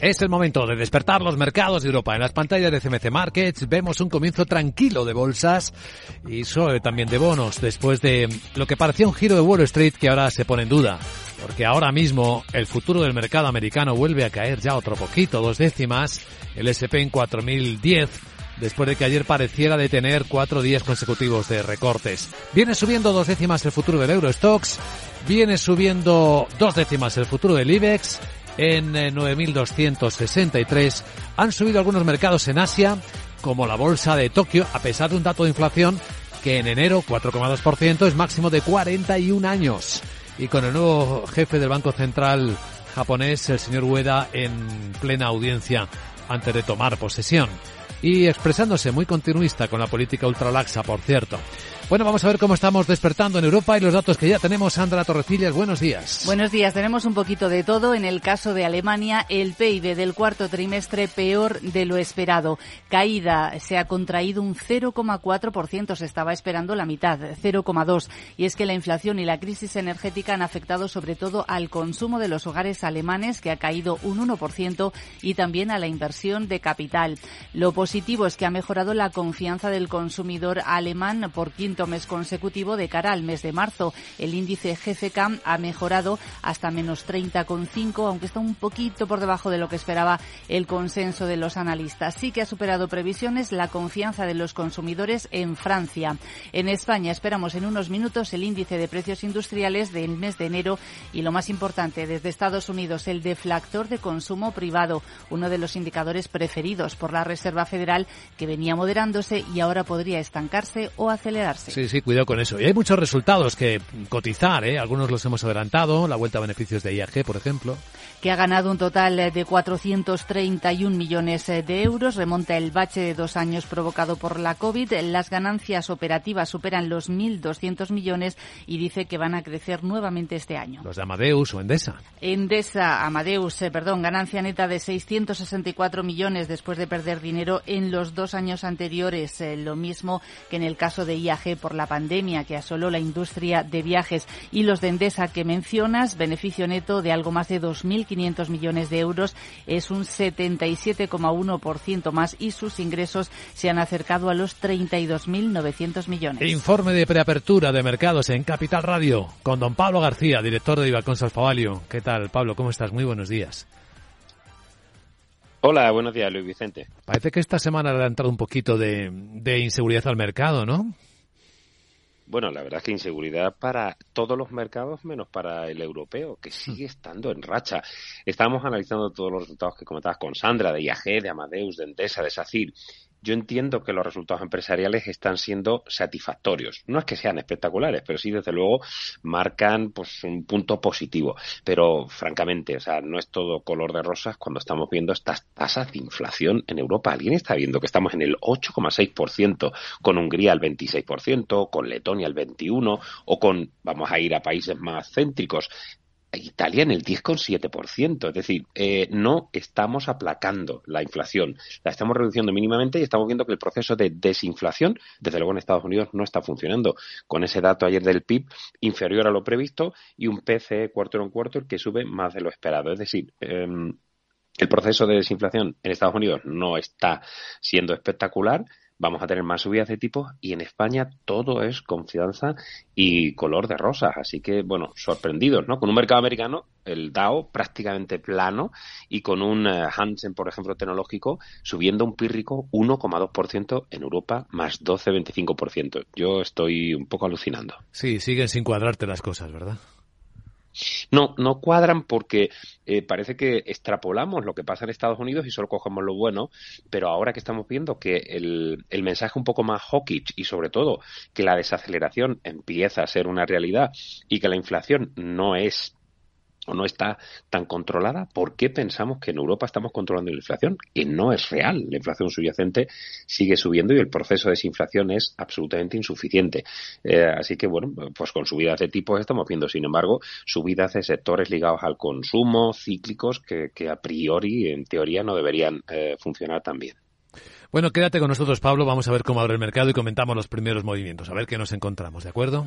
Es el momento de despertar los mercados de Europa. En las pantallas de CMC Markets vemos un comienzo tranquilo de bolsas y suave también de bonos después de lo que parecía un giro de Wall Street que ahora se pone en duda. Porque ahora mismo el futuro del mercado americano vuelve a caer ya otro poquito, dos décimas, el SP en 4010 después de que ayer pareciera de tener cuatro días consecutivos de recortes. Viene subiendo dos décimas el futuro del Eurostox, viene subiendo dos décimas el futuro del IBEX en 9.263. Eh, Han subido algunos mercados en Asia, como la bolsa de Tokio, a pesar de un dato de inflación que en enero, 4,2%, es máximo de 41 años. Y con el nuevo jefe del Banco Central japonés, el señor Ueda, en plena audiencia antes de tomar posesión. Y expresándose muy continuista con la política ultralaxa, por cierto. Bueno, vamos a ver cómo estamos despertando en Europa y los datos que ya tenemos. Sandra Torrecillas, buenos días. Buenos días, tenemos un poquito de todo. En el caso de Alemania, el PIB del cuarto trimestre peor de lo esperado. Caída, se ha contraído un 0,4%, se estaba esperando la mitad, 0,2%. Y es que la inflación y la crisis energética han afectado sobre todo al consumo de los hogares alemanes, que ha caído un 1%, y también a la inversión de capital. Lo positivo es que ha mejorado la confianza del consumidor alemán por quinto mes consecutivo de cara al mes de marzo. El índice GFK ha mejorado hasta menos 30,5, aunque está un poquito por debajo de lo que esperaba el consenso de los analistas. Sí que ha superado previsiones la confianza de los consumidores en Francia. En España esperamos en unos minutos el índice de precios industriales del mes de enero y lo más importante desde Estados Unidos, el deflactor de consumo privado, uno de los indicadores preferidos por la Reserva Federal que venía moderándose y ahora podría estancarse o acelerarse. Sí, sí, cuidado con eso. Y hay muchos resultados que cotizar, ¿eh? Algunos los hemos adelantado, la vuelta a beneficios de IAG, por ejemplo. Que ha ganado un total de 431 millones de euros, remonta el bache de dos años provocado por la COVID. Las ganancias operativas superan los 1.200 millones y dice que van a crecer nuevamente este año. Los de Amadeus o Endesa. Endesa, Amadeus, eh, perdón, ganancia neta de 664 millones después de perder dinero en los dos años anteriores. Eh, lo mismo que en el caso de IAG por la pandemia que asoló la industria de viajes y los de Endesa que mencionas, beneficio neto de algo más de 2.500 millones de euros, es un 77,1% más y sus ingresos se han acercado a los 32.900 millones. Informe de preapertura de mercados en Capital Radio con don Pablo García, director de Ibacons Alfavalio. ¿Qué tal, Pablo? ¿Cómo estás? Muy buenos días. Hola, buenos días, Luis Vicente. Parece que esta semana le ha entrado un poquito de, de inseguridad al mercado, ¿no? Bueno, la verdad es que inseguridad para todos los mercados menos para el europeo, que sigue hmm. estando en racha. Estábamos analizando todos los resultados que comentabas con Sandra, de IAG, de Amadeus, de Endesa, de SACIR, yo entiendo que los resultados empresariales están siendo satisfactorios. No es que sean espectaculares, pero sí, desde luego, marcan pues un punto positivo. Pero, francamente, o sea, no es todo color de rosas cuando estamos viendo estas tasas de inflación en Europa. ¿Alguien está viendo que estamos en el 8,6%, con Hungría el 26%, con Letonia el 21%, o con, vamos a ir a países más céntricos, Italia en el 10,7%. Es decir, eh, no estamos aplacando la inflación, la estamos reduciendo mínimamente y estamos viendo que el proceso de desinflación, desde luego en Estados Unidos, no está funcionando. Con ese dato ayer del PIB inferior a lo previsto y un PCE cuarto en cuarto que sube más de lo esperado. Es decir, em, el proceso de desinflación en Estados Unidos no está siendo espectacular vamos a tener más subidas de tipos y en España todo es confianza y color de rosas. Así que, bueno, sorprendidos, ¿no? Con un mercado americano, el DAO prácticamente plano y con un eh, Hansen, por ejemplo, tecnológico subiendo un pírrico 1,2% en Europa más 12,25%. Yo estoy un poco alucinando. Sí, siguen sin cuadrarte las cosas, ¿verdad? No, no cuadran porque eh, parece que extrapolamos lo que pasa en Estados Unidos y solo cogemos lo bueno, pero ahora que estamos viendo que el, el mensaje un poco más hawkish y sobre todo que la desaceleración empieza a ser una realidad y que la inflación no es o no está tan controlada, ¿por qué pensamos que en Europa estamos controlando la inflación? Que no es real. La inflación subyacente sigue subiendo y el proceso de desinflación es absolutamente insuficiente. Eh, así que, bueno, pues con subidas de tipos estamos viendo, sin embargo, subidas de sectores ligados al consumo, cíclicos, que, a priori, en teoría, no deberían eh, funcionar tan bien. Bueno, quédate con nosotros, Pablo. Vamos a ver cómo abre el mercado y comentamos los primeros movimientos. A ver qué nos encontramos, ¿de acuerdo?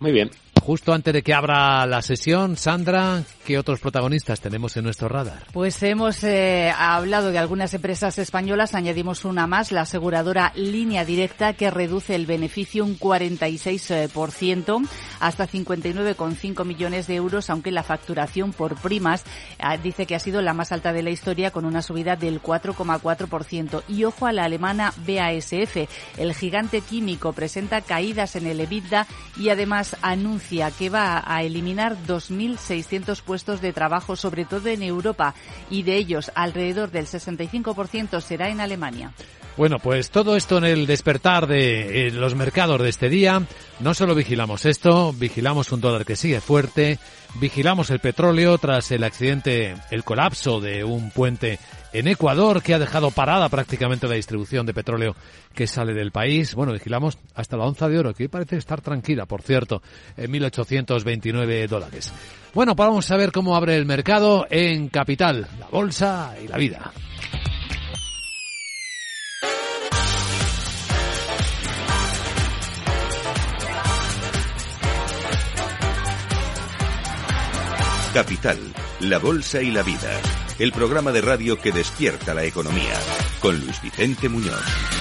Muy bien. Justo antes de que abra la sesión, Sandra, ¿qué otros protagonistas tenemos en nuestro radar? Pues hemos eh, hablado de algunas empresas españolas, añadimos una más, la aseguradora Línea Directa, que reduce el beneficio un 46% hasta 59,5 millones de euros, aunque la facturación por primas ah, dice que ha sido la más alta de la historia con una subida del 4,4%. Y ojo a la alemana BASF, el gigante químico presenta caídas en el EBITDA y además anuncia que va a eliminar 2.600 puestos de trabajo, sobre todo en Europa, y de ellos alrededor del 65% será en Alemania. Bueno, pues todo esto en el despertar de eh, los mercados de este día. No solo vigilamos esto, vigilamos un dólar que sigue fuerte, vigilamos el petróleo tras el accidente, el colapso de un puente en Ecuador que ha dejado parada prácticamente la distribución de petróleo que sale del país. Bueno, vigilamos hasta la onza de oro, que parece estar tranquila, por cierto, en 1.829 dólares. Bueno, pues vamos a ver cómo abre el mercado en Capital, la bolsa y la vida. Capital, la Bolsa y la Vida. El programa de radio que despierta la economía. Con Luis Vicente Muñoz.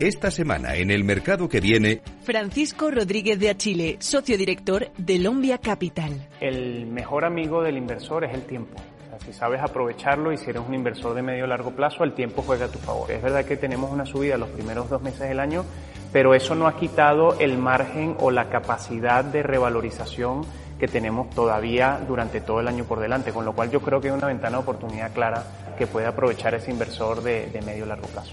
Esta semana en el mercado que viene, Francisco Rodríguez de Achile, socio director de Lombia Capital. El mejor amigo del inversor es el tiempo. si sabes aprovecharlo y si eres un inversor de medio largo plazo, el tiempo juega a tu favor. Es verdad que tenemos una subida los primeros dos meses del año, pero eso no ha quitado el margen o la capacidad de revalorización que tenemos todavía durante todo el año por delante, con lo cual yo creo que hay una ventana de oportunidad clara que puede aprovechar ese inversor de, de medio largo plazo.